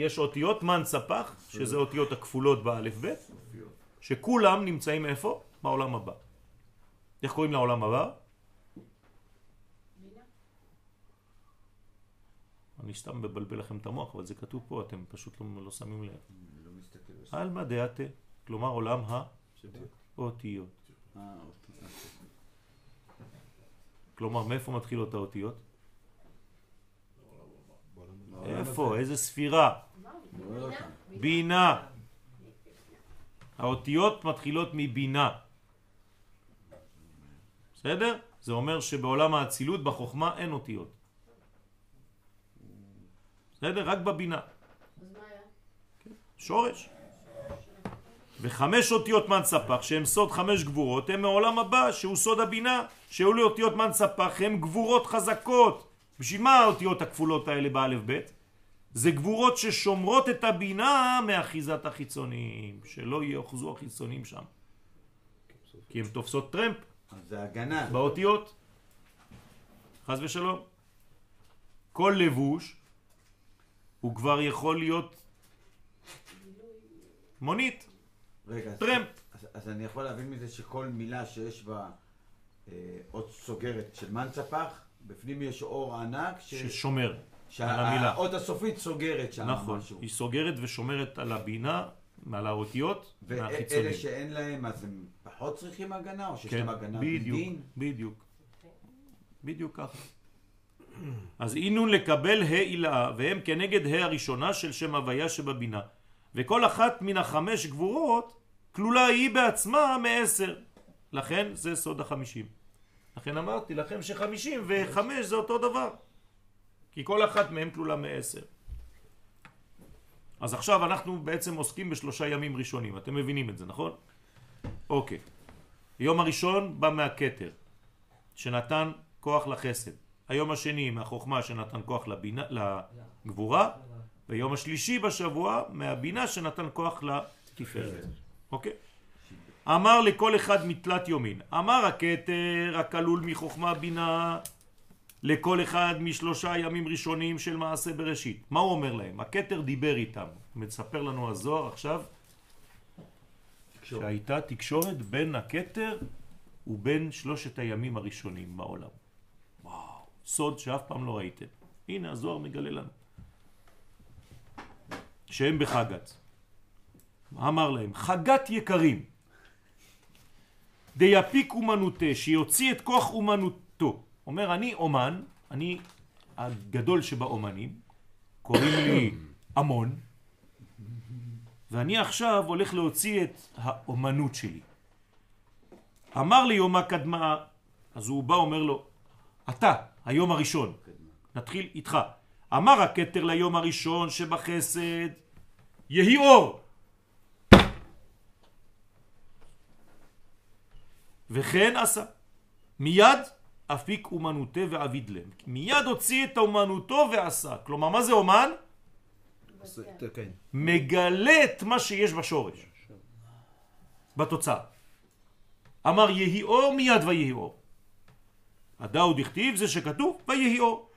יש אותיות מן ספח, שזה אותיות הכפולות באלף בית, שכולם נמצאים איפה? בעולם הבא. איך קוראים לעולם הבא? אני סתם מבלבל לכם את המוח, אבל זה כתוב פה, אתם פשוט לא, לא שמים לב. לא עלמא דעתה, כלומר עולם האותיות. אה, כלומר, מאיפה מתחילות האותיות? איפה? איזה ספירה? בינה. האותיות מתחילות מבינה. בסדר? זה אומר שבעולם האצילות, בחוכמה, אין אותיות. בסדר? רק בבינה. שורש. וחמש אותיות מן ספח, שהם סוד חמש גבורות, הם מעולם הבא, שהוא סוד הבינה, שהיו לאותיות מן ספח, הם גבורות חזקות. בשביל מה האותיות הכפולות האלה באלף בית? זה גבורות ששומרות את הבינה מאחיזת החיצוניים, שלא יאחזו החיצוניים שם. כי הן תופסות טרמפ. זה הגנה. באותיות. חס ושלום. כל לבוש הוא כבר יכול להיות מונית, רגע, טרמפ. אז, אז אני יכול להבין מזה שכל מילה שיש בה אה, אות סוגרת של מנצפח, בפנים יש אור ענק, ש... ששומר. שהאות הסופית סוגרת שם נכון, משהו. היא סוגרת ושומרת על הבינה, על האותיות, ואלה מהחיצונים. שאין להם, אז הם פחות צריכים הגנה, או שיש כן, להם הגנה בדיוק, בדין? בדיוק. בדיוק ככה. אז אינון לקבל ה' עילה, והם כנגד ה' הראשונה של שם הוויה שבבינה. וכל אחת מן החמש גבורות כלולה היא בעצמה מעשר. לכן זה סוד החמישים. לכן אמרתי לכם שחמישים וחמש זה אותו דבר. כי כל אחת מהם כלולה מעשר. אז עכשיו אנחנו בעצם עוסקים בשלושה ימים ראשונים. אתם מבינים את זה, נכון? אוקיי. היום הראשון בא מהכתר, שנתן כוח לחסד. היום השני מהחוכמה שנתן כוח לבינה, לגבורה, ויום השלישי בשבוע מהבינה שנתן כוח לתפארת. אוקיי? אמר לכל אחד מתלת יומין. אמר הכתר הכלול מחוכמה בינה לכל אחד משלושה ימים ראשונים של מעשה בראשית. מה הוא אומר להם? הכתר דיבר איתם. מספר לנו הזוהר עכשיו שהייתה תקשורת בין הכתר ובין שלושת הימים הראשונים בעולם. וואו, סוד שאף פעם לא ראיתם. הנה הזוהר מגלה לנו. שהם בחגת. אמר להם? חגת יקרים. דיפיק אומנותה, שיוציא את כוח אומנותו. אומר, אני אומן, אני הגדול שבאומנים, קוראים לי המון, ואני עכשיו הולך להוציא את האומנות שלי. אמר לי יומה קדמה, אז הוא בא אומר לו, אתה, היום הראשון, נתחיל איתך. אמר הכתר ליום הראשון שבחסד, יהי אור. וכן עשה. מיד אפיק אומנותה ועביד להם. מיד הוציא את אומנותו ועשה. כלומר, מה זה אומן? כן. מגלה את מה שיש בשורש, בתוצאה. אמר יהי אור, מיד ויהי אור. הדאו דכתיב זה שכתוב ויהי אור.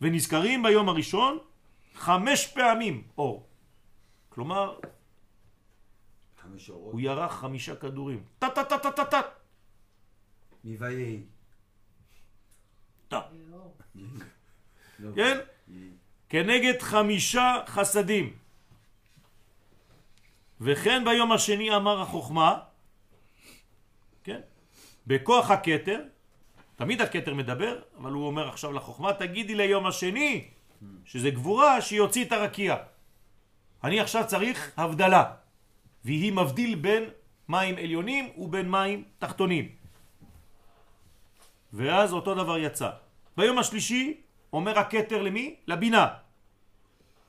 ונזכרים ביום הראשון חמש פעמים אור. כלומר. הוא ירח חמישה כדורים. טה טה טה טה טה טה. מויהי. טה. לא. כן? כנגד חמישה חסדים. וכן ביום השני אמר החוכמה, כן? בכוח הכתר, תמיד הכתר מדבר, אבל הוא אומר עכשיו לחוכמה, תגידי ליום השני, שזה גבורה, שיוציא את הרקיע. אני עכשיו צריך הבדלה, והיא מבדיל בין מים עליונים ובין מים תחתונים. ואז אותו דבר יצא. ביום השלישי אומר הכתר למי? לבינה.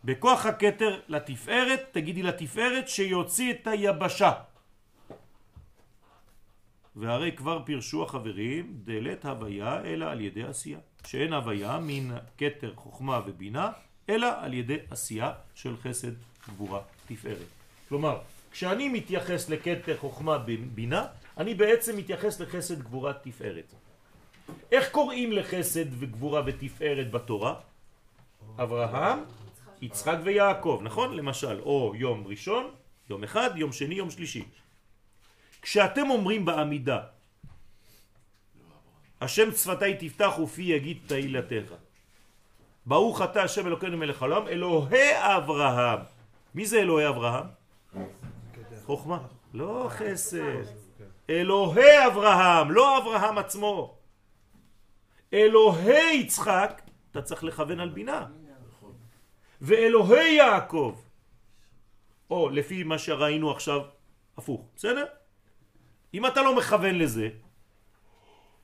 בכוח הכתר לתפארת, תגידי לתפארת שיוציא את היבשה. והרי כבר פירשו החברים דלת הוויה אלא על ידי עשייה. שאין הוויה מן כתר חוכמה ובינה אלא על ידי עשייה של חסד גבורה תפארת. כלומר, כשאני מתייחס לכתר חוכמה בינה, אני בעצם מתייחס לחסד גבורה תפארת. איך קוראים לחסד וגבורה ותפארת בתורה? אברהם, יצחק ויעקב, נכון? למשל, או יום ראשון, יום אחד, יום שני, יום שלישי. כשאתם אומרים בעמידה, השם שפתי תפתח ופי יגיד תהילתך. ברוך אתה השם אלוקינו מלך העולם, אלוהי אברהם. מי זה אלוהי אברהם? חוכמה. לא חסד. אלוהי אברהם, לא אברהם עצמו. אלוהי יצחק, אתה צריך לכוון על בינה. ואלוהי יעקב, או לפי מה שראינו עכשיו, הפוך, בסדר? אם אתה לא מכוון לזה,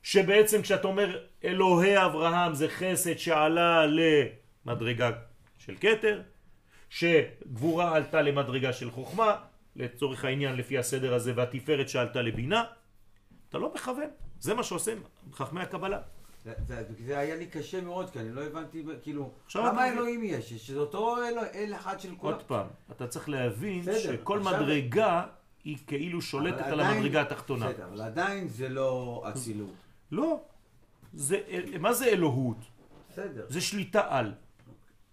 שבעצם כשאתה אומר אלוהי אברהם זה חסד שעלה למדרגה של קטר, שגבורה עלתה למדרגה של חוכמה, לצורך העניין לפי הסדר הזה, והתפארת שעלתה לבינה, אתה לא מכוון. זה מה שעושים חכמי הקבלה. זה, זה, זה היה לי קשה מאוד, כי אני לא הבנתי, כאילו, כמה אלוהים יש? שזה אותו אל, אל אחד של כולם. עוד פעם, אתה צריך להבין בסדר, שכל עכשיו- מדרגה היא כאילו שולטת אבל על עדיין- המדרגה התחתונה. בסדר, אבל עדיין זה לא אצילות. לא. זה, מה זה אלוהות? בסדר. זה שליטה על.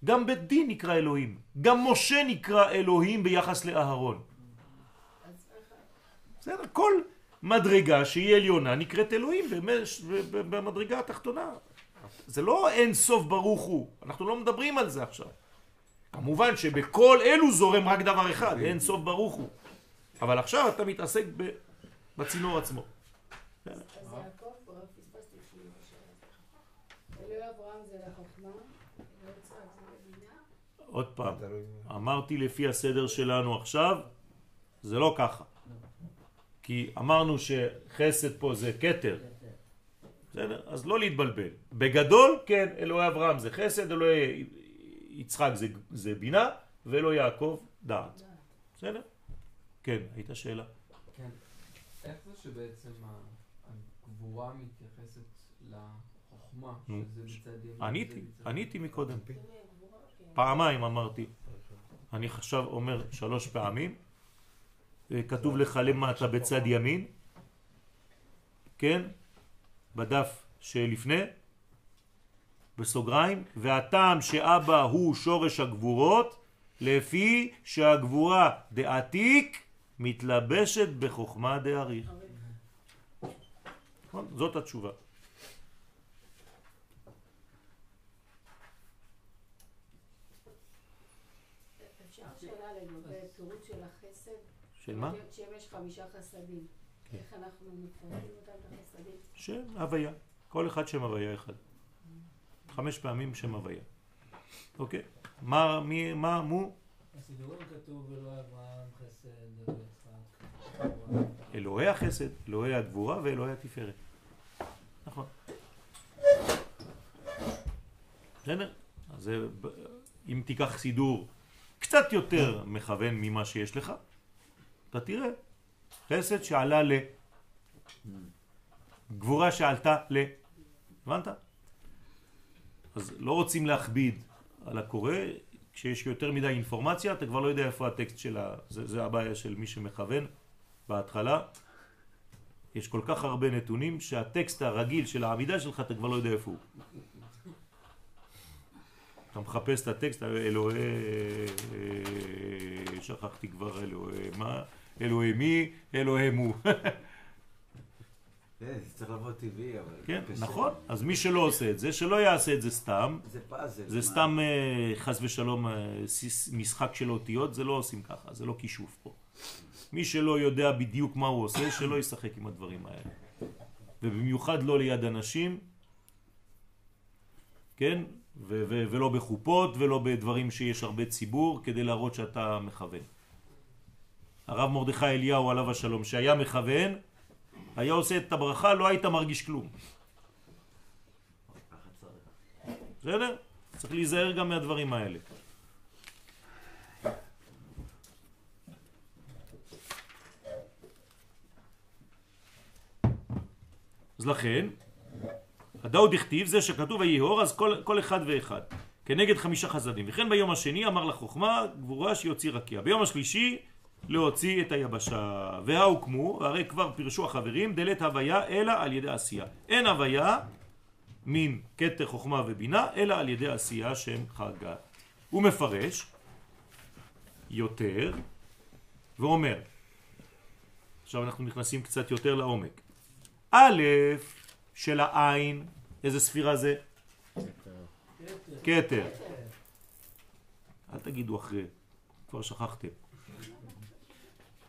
גם בית דין נקרא אלוהים. גם משה נקרא אלוהים ביחס לאהרון. בסדר, כל מדרגה שהיא עליונה נקראת אלוהים במש- במדרגה התחתונה. זה לא אין סוף ברוך הוא, אנחנו לא מדברים על זה עכשיו. כמובן שבכל אלו זורם רק דבר אחד, אין סוף ברוך הוא. אבל עכשיו אתה מתעסק ב- בצינור עצמו. לבינה. עוד פעם. אמרתי לפי הסדר שלנו עכשיו, זה לא ככה. כי אמרנו שחסד פה זה כתר. בסדר? אז לא להתבלבל. בגדול, כן, אלוהי אברהם זה חסד, אלוהי יצחק זה, זה בינה, ואלוהי יעקב דעת. בסדר? כן, הייתה שאלה. כן. איך זה שבעצם הגבורה מתייחסת לחוכמה, נו, שזה בצד ימין? עניתי, עניתי מקודם. גבורה, כן. פעמיים אמרתי. אני עכשיו אומר שלוש פעמים. אה, כתוב לך למטה בצד ימין, כן? בדף שלפני, בסוגריים, והטעם שאבא הוא שורש הגבורות, לפי שהגבורה דעתיק מתלבשת בחוכמה דאריך. נכון? זאת התשובה. אפשר שאלה לגבי פירוט של החסד? של מה? שאם יש חמישה חסדים, כן. איך אנחנו מפרטים אותם את החסדים? שם הוויה. כל אחד שם הוויה אחד. חמש פעמים שם הוויה. אוקיי? מה, מי, מה, מו? בסידורים כתוב אלוהי אברהם חסד אלוהי יצחק. אלוהי החסד, אלוהי הגבורה ואלוהי התפארת. נכון. בסדר? אז אם תיקח סידור קצת יותר מכוון ממה שיש לך, אתה תראה חסד שעלה ל... גבורה שעלתה ל... הבנת? אז לא רוצים להכביד על הקורא, כשיש יותר מדי אינפורמציה אתה כבר לא יודע איפה הטקסט של ה... זה, זה הבעיה של מי שמכוון בהתחלה. יש כל כך הרבה נתונים שהטקסט הרגיל של העמידה שלך אתה כבר לא יודע איפה הוא. אתה מחפש את הטקסט, אלוהי... אה, שכחתי כבר אלוהי מה? אלוהי מי? אלוהי מו. כן, זה צריך לבוא טבעי, אבל... כן. נכון. אז מי שלא עושה את זה, שלא יעשה את זה סתם. זה פאזל. זה? סתם אה, חס ושלום אה, משחק של אותיות, זה לא עושים ככה, זה לא כישוף פה. מי שלא יודע בדיוק מה הוא עושה, שלא ישחק עם הדברים האלה. ובמיוחד לא ליד אנשים, כן? ולא בחופות ולא בדברים שיש הרבה ציבור, כדי להראות שאתה מכוון. הרב מרדכי אליהו עליו השלום, שהיה מכוון, היה עושה את הברכה, לא היית מרגיש כלום. בסדר? צריך להיזהר גם מהדברים האלה. אז לכן, הדאוד הכתיב זה שכתוב ויהור אז כל, כל אחד ואחד כנגד חמישה חסדים וכן ביום השני אמר לחוכמה גבורה שיוציא רקיע ביום השלישי להוציא את היבשה וההוקמו הרי כבר פירשו החברים דלת הוויה אלא על ידי עשייה אין הוויה מן כתר חוכמה ובינה, אלא על ידי עשייה שם חגה. הוא מפרש יותר ואומר, עכשיו אנחנו נכנסים קצת יותר לעומק. א' של העין, איזה ספירה זה? כתר. אל תגידו אחרי, כבר שכחתם.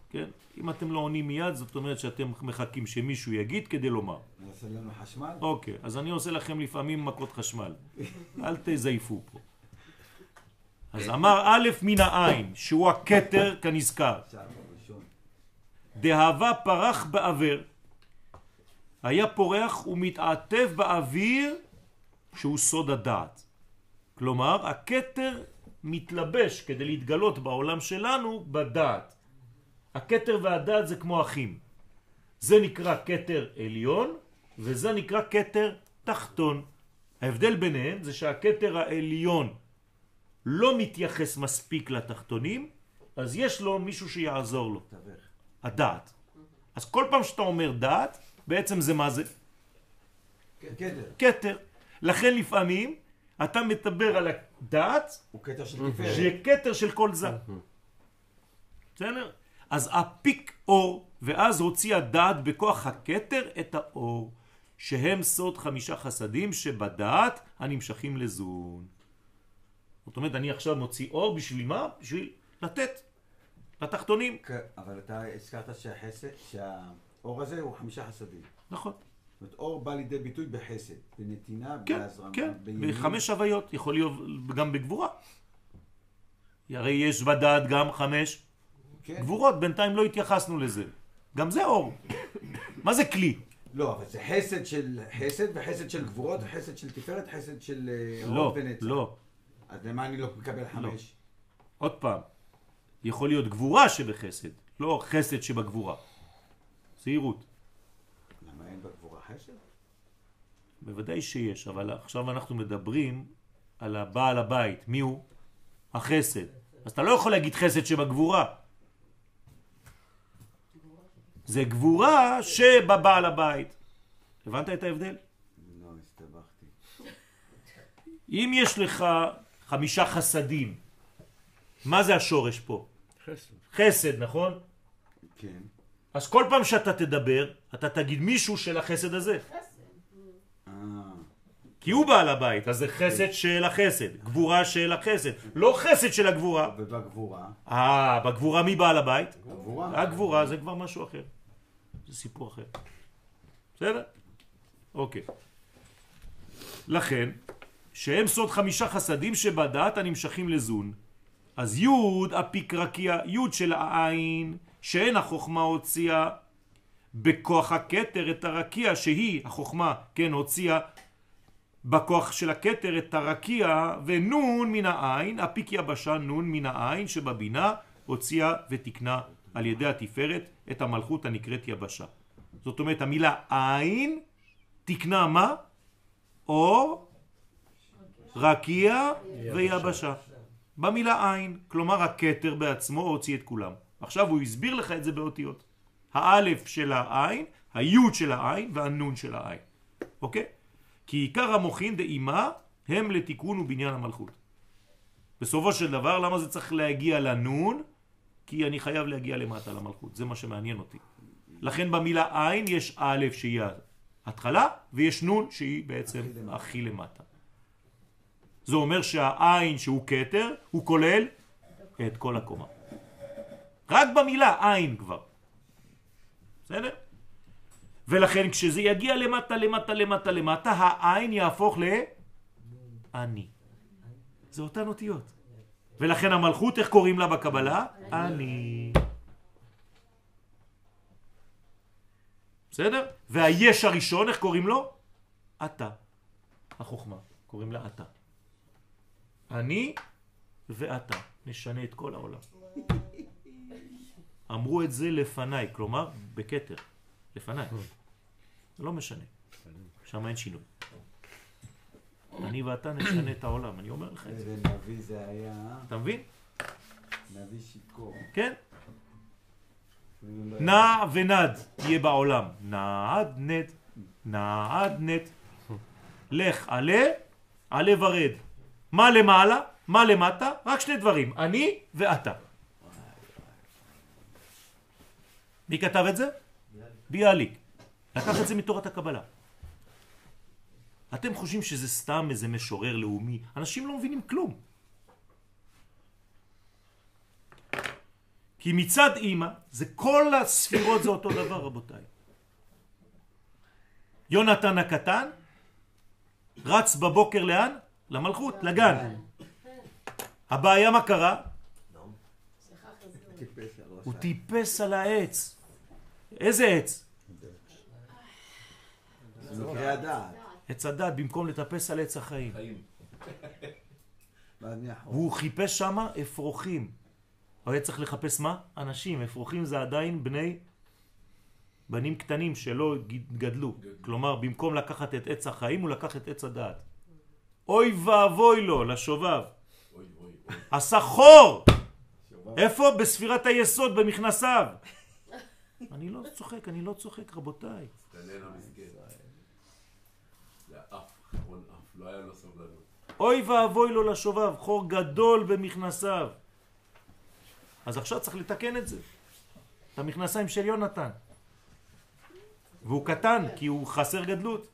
כן? אם אתם לא עונים מיד, זאת אומרת שאתם מחכים שמישהו יגיד כדי לומר. נעשה לנו חשמל? אוקיי, אז אני עושה לכם לפעמים מכות חשמל. אל תזייפו פה. אז אמר א' מן העין, שהוא הכתר כנזכר. דהבה פרח באוויר. היה פורח ומתעטף באוויר שהוא סוד הדעת. כלומר, הכתר מתלבש כדי להתגלות בעולם שלנו בדעת. הכתר והדעת זה כמו אחים. זה נקרא כתר עליון וזה נקרא כתר תחתון. ההבדל ביניהם זה שהכתר העליון לא מתייחס מספיק לתחתונים, אז יש לו מישהו שיעזור לו. הדעת. אז כל פעם שאתה אומר דעת, בעצם זה מה זה? כתר. כתר. לכן לפעמים אתה מדבר על הדעת, הוא כתר של תפארת. של כל זה. בסדר? אז הפיק אור, ואז הוציא הדעת בכוח הכתר את האור, שהם סוד חמישה חסדים שבדעת הנמשכים לזון. זאת אומרת, אני עכשיו מוציא אור בשביל מה? בשביל לתת לתחתונים. כן, אבל אתה הזכרת שהחסד, שהאור הזה הוא חמישה חסדים. נכון. זאת אומרת, אור בא לידי ביטוי בחסד, בנתינה, כן, בהזרמה, כן, בימין. בחמש הוויות, יכול להיות גם בגבורה. הרי יש בדעת גם חמש כן. גבורות, בינתיים לא התייחסנו לזה. גם זה אור. מה זה כלי? לא, אבל זה חסד של חסד וחסד של גבורות וחסד של תפארת, חסד של אה, לא, אור ונצח. לא. אז למה אני לא מקבל חמש? עוד פעם, יכול להיות גבורה שבחסד, לא חסד שבגבורה. זהירות. למה אין בגבורה חסד? בוודאי שיש, אבל עכשיו אנחנו מדברים על הבעל הבית. מי הוא? החסד. אז אתה לא יכול להגיד חסד שבגבורה. זה גבורה שבבעל הבית. הבנת את ההבדל? לא, הסתבכתי. אם יש לך חמישה חסדים, מה זה השורש פה? חסד. חסד, נכון? כן. אז כל פעם שאתה תדבר, אתה תגיד מישהו של החסד הזה. אה, כי הוא בעל הבית, אז זה חסד של החסד, גבורה של החסד, לא חסד של הגבורה. ובגבורה, אה, בגבורה מי בעל הבית? הגבורה. הגבורה זה כבר משהו אחר. זה סיפור אחר. בסדר? אוקיי. לכן, שהם סוד חמישה חסדים שבדעת הנמשכים לזון. אז י' אפיקרקיה, י' של העין, שאין החוכמה הוציאה בכוח הכתר את הרקיע, שהיא, החוכמה, כן, הוציאה בכוח של הכתר את הרקיע, ונון מן העין, אפיק יבשה נון מן העין שבבינה, הוציאה ותקנה על ידי התפארת את המלכות הנקראת יבשה. זאת אומרת, המילה עין תקנה מה? אור, רקיע ויבשה. במילה עין, כלומר הכתר בעצמו הוציא את כולם. עכשיו הוא הסביר לך את זה באותיות. האלף של העין, היוד של העין והנון של העין. אוקיי? כי עיקר המוחין דאימה הם לתיקון ובניין המלכות. בסופו של דבר, למה זה צריך להגיע לנון? כי אני חייב להגיע למטה למלכות, זה מה שמעניין אותי. לכן במילה עין יש א' שהיא ההתחלה, ויש נון שהיא בעצם הכי למטה. זה אומר שהעין שהוא כתר, הוא כולל את כל הקומה. רק במילה עין כבר. בסדר? ולכן כשזה יגיע למטה, למטה, למטה, למטה, העין יהפוך לעני. זה אותן אותיות. ולכן המלכות, איך קוראים לה בקבלה? אני. בסדר? והיש הראשון, איך קוראים לו? אתה. החוכמה. קוראים לה אתה. אני ואתה. נשנה את כל העולם. אמרו את זה לפניי, כלומר, בכתר. לפניי. לא משנה. שם אין שינוי. אני ואתה נשנה את העולם, אני אומר לך את זה. איזה נביא זה היה, אתה מבין? נביא שיכור. כן. נע ונד יהיה בעולם. נעד נד, נעד נד. לך עלה, עלה ורד. מה למעלה? מה למטה? רק שני דברים, אני ואתה. מי כתב את זה? ביאליק. לקח את זה מתורת הקבלה. אתם חושבים שזה סתם איזה משורר לאומי? אנשים לא מבינים כלום. כי מצד אימא, זה כל הספירות זה אותו דבר רבותיי. יונתן הקטן רץ בבוקר לאן? למלכות, לגן. הבעיה מה קרה? הוא טיפס על העץ. איזה עץ? זה מקרה הדעת. עץ הדת במקום לטפס על עץ החיים. והוא חיפש שם אפרוחים. הוא היה צריך לחפש מה? אנשים. אפרוחים זה עדיין בני... בנים קטנים שלא גדלו. כלומר, במקום לקחת את עץ החיים, הוא לקח את עץ הדעת. אוי ואבוי לו, לשובב. אוי אוי אוי. עשה חור! איפה? בספירת היסוד, במכנסיו. אני לא צוחק, אני לא צוחק, רבותיי. לא. אוי ואבוי לו לשובב, חור גדול במכנסיו. אז עכשיו צריך לתקן את זה. את המכנסיים של יונתן. והוא קטן, כי הוא חסר גדלות.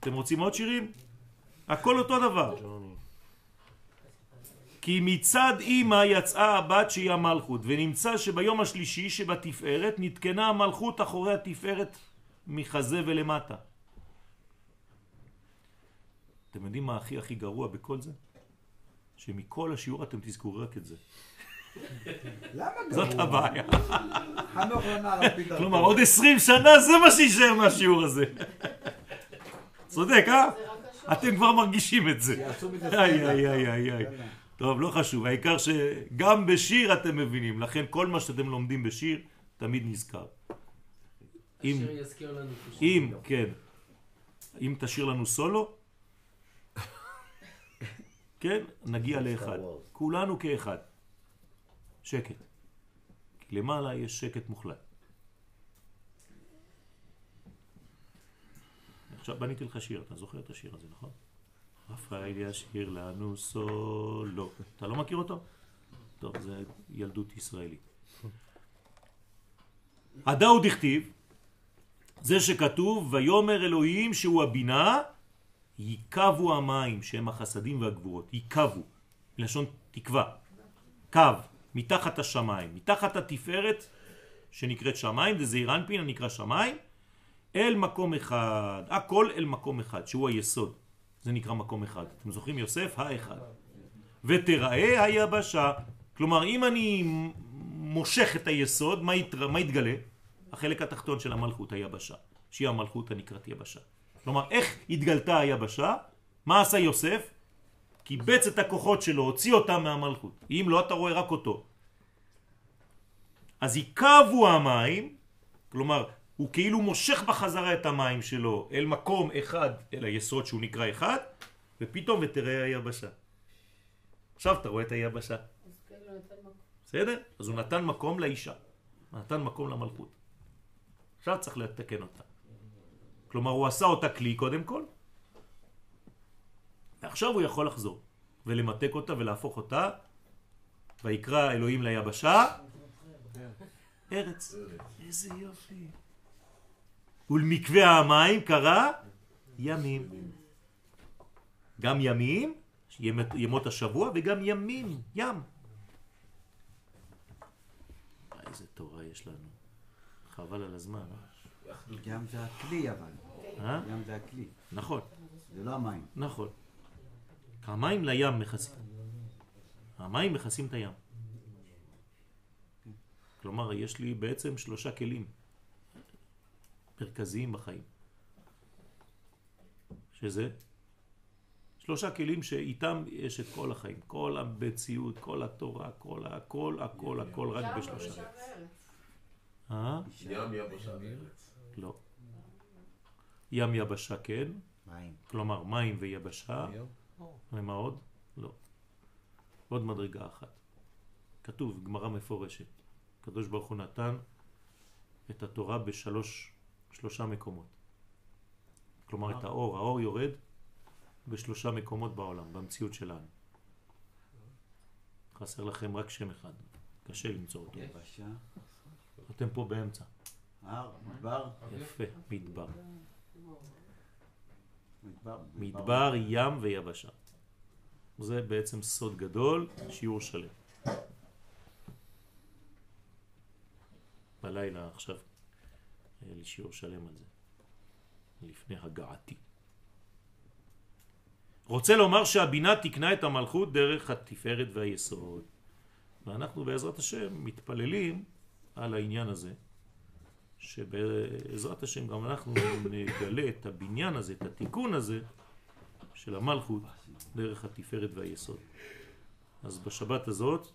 אתם רוצים עוד שירים? הכל אותו דבר. כי מצד אימא יצאה הבת שהיא המלכות, ונמצא שביום השלישי שבתפארת נתקנה המלכות אחורי התפארת מחזה ולמטה. אתם יודעים מה הכי הכי גרוע בכל זה? שמכל השיעור אתם תזכרו רק את זה. למה זאת גרוע? הבעיה. חנוך לנער על פי דרכו. כלומר, עוד עשרים שנה זה מה שישאר מהשיעור הזה. צודק, אה? אתם כבר מרגישים את זה. איי. איי, איי, איי, איי. טוב, לא חשוב, העיקר שגם בשיר אתם מבינים, לכן כל מה שאתם לומדים בשיר תמיד נזכר. אם- השיר יזכיר לנו. אם, כן, אם תשאיר לנו סולו, כן, נגיע לאחד. כולנו כאחד. שקט. כי למעלה יש שקט מוחלט. עכשיו בניתי לך שיר, אתה זוכר את השיר הזה, נכון? רפאל ישיר לנו סולו. אתה לא מכיר אותו? טוב, זה ילדות ישראלית. הדאוד הכתיב, זה שכתוב, ויאמר אלוהים שהוא הבינה, ייקבו המים, שהם החסדים והגבורות. ייקבו, מלשון תקווה. קו, מתחת השמיים, מתחת התפארת שנקראת שמיים, זה זעיר אנפין הנקרא שמיים, אל מקום אחד, הכל אל מקום אחד, שהוא היסוד. זה נקרא מקום אחד. אתם זוכרים יוסף? האחד. ותראה היבשה. כלומר, אם אני מושך את היסוד, מה, יתר... מה יתגלה? החלק התחתון של המלכות, היבשה. שהיא המלכות הנקראת יבשה. כלומר, איך התגלתה היבשה? מה עשה יוסף? קיבץ את הכוחות שלו, הוציא אותם מהמלכות. אם לא, אתה רואה רק אותו. אז יקבו המים, כלומר, הוא כאילו מושך בחזרה את המים שלו אל מקום אחד, אל היסוד שהוא נקרא אחד, ופתאום ותראה היבשה. עכשיו אתה רואה את היבשה. אז נותן מקום. בסדר? אז הוא נתן מקום לאישה. נתן מקום למלכות. עכשיו צריך לתקן אותה. כלומר, הוא עשה אותה כלי קודם כל, ועכשיו הוא יכול לחזור ולמתק אותה ולהפוך אותה, ויקרא אלוהים ליבשה, ארץ. איזה יופי. ולמקווה המים קרא ימים. גם ימים, ימות- השבוע, וגם ימים, ים. איזה תורה יש לנו. חבל על הזמן, אה? ים זה הכלי אבל. אה? ים זה הכלי. נכון, זה לא המים. נכון. המים לים מכסים. המים מכסים את הים. כלומר, יש לי בעצם שלושה כלים מרכזיים בחיים. שזה שלושה כלים שאיתם יש את כל החיים. כל המציאות, כל התורה, כל הכל, הכל, הכל, רק ים בשלושה. יבשה וארץ. אה? ים יבשה בארץ. לא. ים יבשה כן, מים. כלומר מים ויבשה, ומה עוד? לא. עוד מדרגה אחת. כתוב, גמרא מפורשת. הקדוש ברוך הוא נתן את התורה בשלוש, שלושה מקומות. כלומר את האור, האור יורד בשלושה מקומות בעולם, במציאות שלנו. חסר לכם רק שם אחד, קשה למצוא אותו. יבשה, אתם פה באמצע. הר, מדבר, יפה, מדבר. מדבר. מדבר, ים ויבשה. זה בעצם סוד גדול, שיעור שלם. בלילה עכשיו היה לי שיעור שלם על זה, לפני הגעתי. רוצה לומר שהבינה תקנה את המלכות דרך התפארת והיסוד. ואנחנו בעזרת השם מתפללים על העניין הזה, שבעזרת השם גם אנחנו נגלה את הבניין הזה, את התיקון הזה של המלכות דרך התפארת והיסוד. אז בשבת הזאת,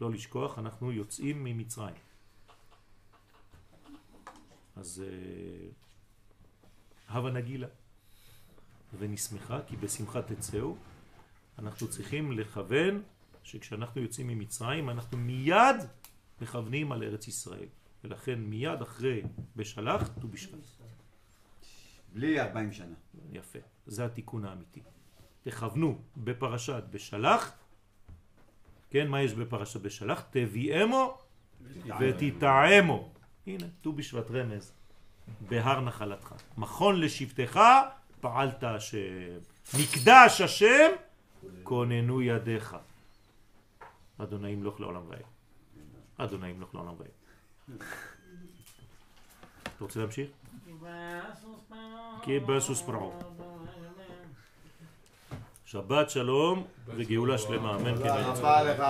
לא לשכוח, אנחנו יוצאים ממצרים. אז אה, הווה נגילה ונשמחה, כי בשמחה תצאו. אנחנו צריכים לכוון שכשאנחנו יוצאים ממצרים אנחנו מיד מכוונים על ארץ ישראל. ולכן מיד אחרי בשלח, ט"ו בשבט. בלי 40 שנה. יפה, זה התיקון האמיתי. תכוונו בפרשת בשלח, כן, מה יש בפרשת בשלח? תביאמו ותטעמו. הנה, ט"ו בשבט רמז, בהר נחלתך. מכון לשבטך, פעלת השם. מקדש השם, כוננו ידיך. אדוני ימלוך לעולם ועד. אדוני ימלוך לעולם ועד. אתה רוצה להמשיך? כי בסוס פרעו. שבת שלום וגאולה שלמה, אמן כן. תודה רבה לך.